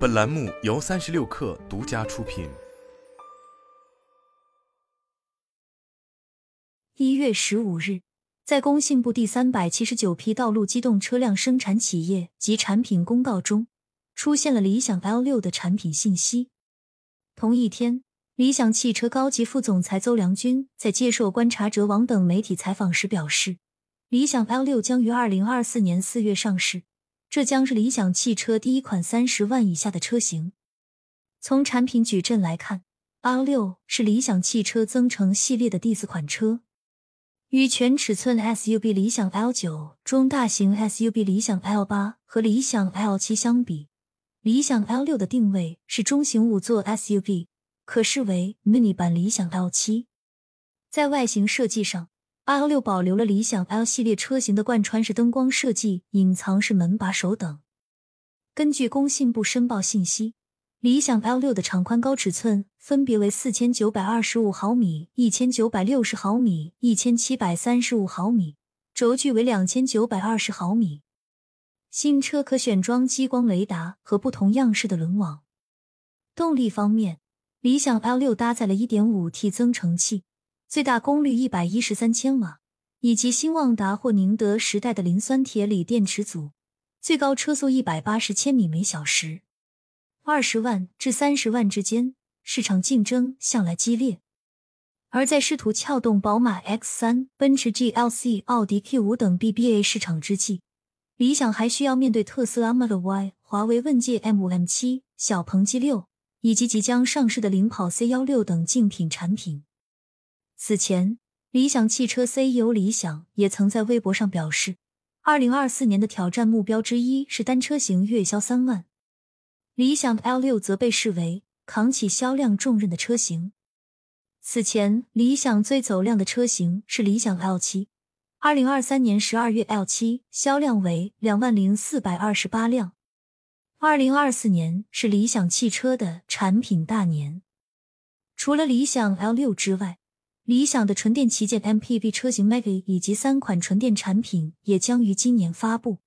本栏目由三十六氪独家出品。一月十五日，在工信部第三百七十九批道路机动车辆生产企业及产品公告中，出现了理想 L 六的产品信息。同一天，理想汽车高级副总裁邹良军在接受观察者网等媒体采访时表示，理想 L 六将于二零二四年四月上市。这将是理想汽车第一款三十万以下的车型。从产品矩阵来看，L 六是理想汽车增程系列的第四款车。与全尺寸 SUV 理想 L 九、中大型 SUV 理想 L 八和理想 L 七相比，理想 L 六的定位是中型五座 SUV，可视为 mini 版理想 L 七。在外形设计上，L 六保留了理想 L 系列车型的贯穿式灯光设计、隐藏式门把手等。根据工信部申报信息，理想 L 六的长宽高尺寸分别为四千九百二十五毫米、一千九百六十毫米、一千七百三十五毫米，轴距为两千九百二十毫米。新车可选装激光雷达和不同样式的轮网。动力方面，理想 L 六搭载了一点五 T 增程器。最大功率一百一十三千瓦，以及新旺达或宁德时代的磷酸铁锂电池组，最高车速一百八十千米每小时。二十万至三十万之间，市场竞争向来激烈。而在试图撬动宝马 X 三、奔驰 GLC、奥迪 Q 五等 BBA 市场之际，理想还需要面对特斯拉 Model Y、华为问界 M 五、M 七、小鹏 G 六以及即将上市的领跑 C 幺六等竞品产品。此前，理想汽车 CEO 李想也曾在微博上表示，二零二四年的挑战目标之一是单车型月销三万。理想 L 六则被视为扛起销量重任的车型。此前，理想最走量的车型是理想 L 七，二零二三年十二月 L 七销量为两万零四百二十八辆。二零二四年是理想汽车的产品大年，除了理想 L 六之外。理想的纯电旗舰 MPV 车型 Maggie 以及三款纯电产品也将于今年发布。